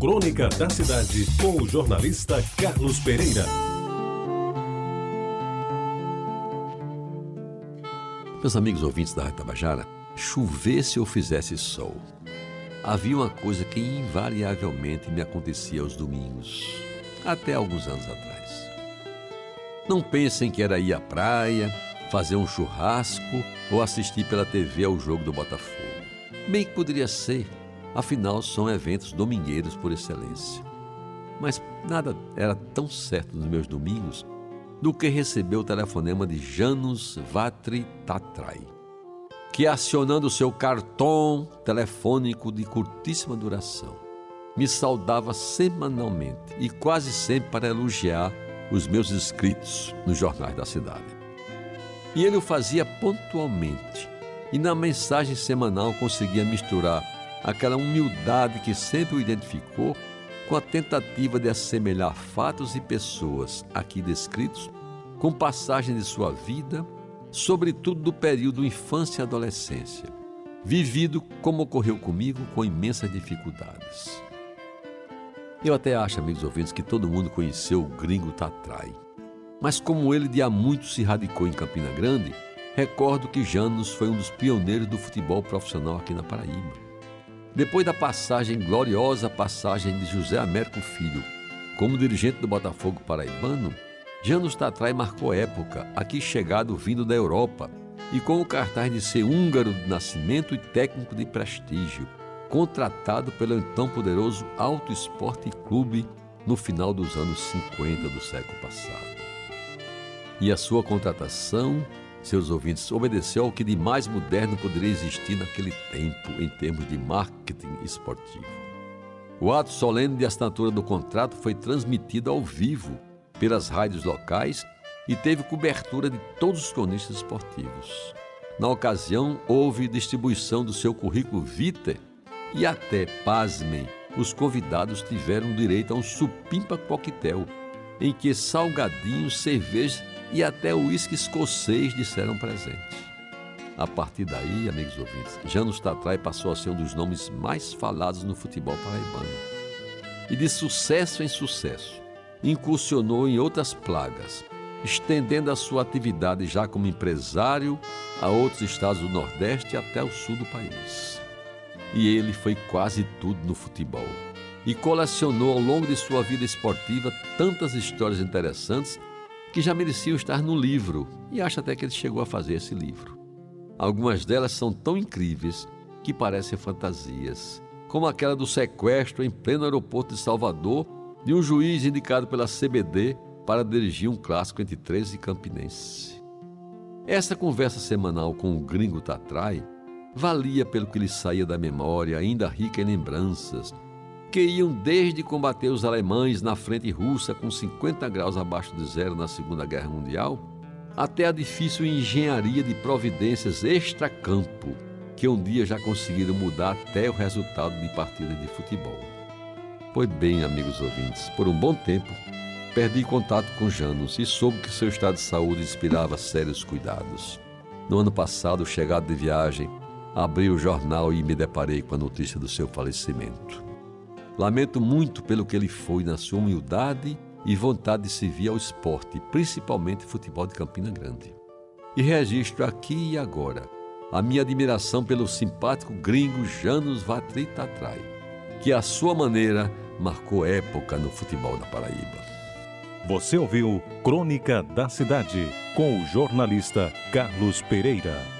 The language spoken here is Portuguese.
Crônica da Cidade, com o jornalista Carlos Pereira. Meus amigos ouvintes da Rádio Tabajara, chovesse ou fizesse sol, havia uma coisa que invariavelmente me acontecia aos domingos, até alguns anos atrás. Não pensem que era ir à praia, fazer um churrasco ou assistir pela TV ao jogo do Botafogo. Bem que poderia ser, afinal são eventos domingueiros por excelência. Mas nada era tão certo nos meus domingos do que receber o telefonema de Janus Vatri Tatrai, que acionando seu cartão telefônico de curtíssima duração, me saudava semanalmente e quase sempre para elogiar os meus escritos nos jornais da cidade. E ele o fazia pontualmente, e na mensagem semanal conseguia misturar aquela humildade que sempre o identificou com a tentativa de assemelhar fatos e pessoas aqui descritos com passagem de sua vida, sobretudo do período infância e adolescência, vivido como ocorreu comigo com imensas dificuldades. Eu até acho, amigos ouvintes, que todo mundo conheceu o gringo Tatrai. Mas como ele de há muito se radicou em Campina Grande, recordo que Janos foi um dos pioneiros do futebol profissional aqui na Paraíba. Depois da passagem, gloriosa passagem de José Américo Filho como dirigente do Botafogo paraibano, Janos Tatrai marcou época, aqui chegado vindo da Europa e com o cartaz de ser húngaro de nascimento e técnico de prestígio, contratado pelo então poderoso Alto Esporte Clube no final dos anos 50 do século passado. E a sua contratação, seus ouvintes, obedeceu ao que de mais moderno poderia existir naquele tempo em termos de marketing esportivo. O ato solene de assinatura do contrato foi transmitido ao vivo pelas rádios locais e teve cobertura de todos os cronistas esportivos. Na ocasião, houve distribuição do seu currículo vitae e até, pasmem, os convidados tiveram direito a um supimpa coquetel, em que salgadinhos, cerveja e até o uísque escocês disseram presente. A partir daí, amigos ouvintes, Janos Tatrai passou a ser um dos nomes mais falados no futebol paraibano. E de sucesso em sucesso, incursionou em outras plagas, estendendo a sua atividade já como empresário a outros estados do Nordeste e até o sul do país e ele foi quase tudo no futebol. E colecionou ao longo de sua vida esportiva tantas histórias interessantes que já mereciam estar no livro, e acho até que ele chegou a fazer esse livro. Algumas delas são tão incríveis que parecem fantasias, como aquela do sequestro em pleno aeroporto de Salvador de um juiz indicado pela CBD para dirigir um clássico entre 13 e Campinense. Essa conversa semanal com o gringo Tatrai valia pelo que lhe saía da memória, ainda rica em lembranças, que iam desde combater os alemães na frente russa com 50 graus abaixo de zero na Segunda Guerra Mundial, até a difícil engenharia de providências extra-campo, que um dia já conseguiram mudar até o resultado de partidas de futebol. Pois bem, amigos ouvintes, por um bom tempo perdi contato com Janos e soube que seu estado de saúde inspirava sérios cuidados. No ano passado, chegado de viagem, abri o jornal e me deparei com a notícia do seu falecimento. Lamento muito pelo que ele foi na sua humildade e vontade de servir ao esporte, principalmente futebol de Campina Grande. E registro aqui e agora a minha admiração pelo simpático gringo Janus Vatri Tatrai, que à sua maneira marcou época no futebol da Paraíba. Você ouviu Crônica da Cidade com o jornalista Carlos Pereira.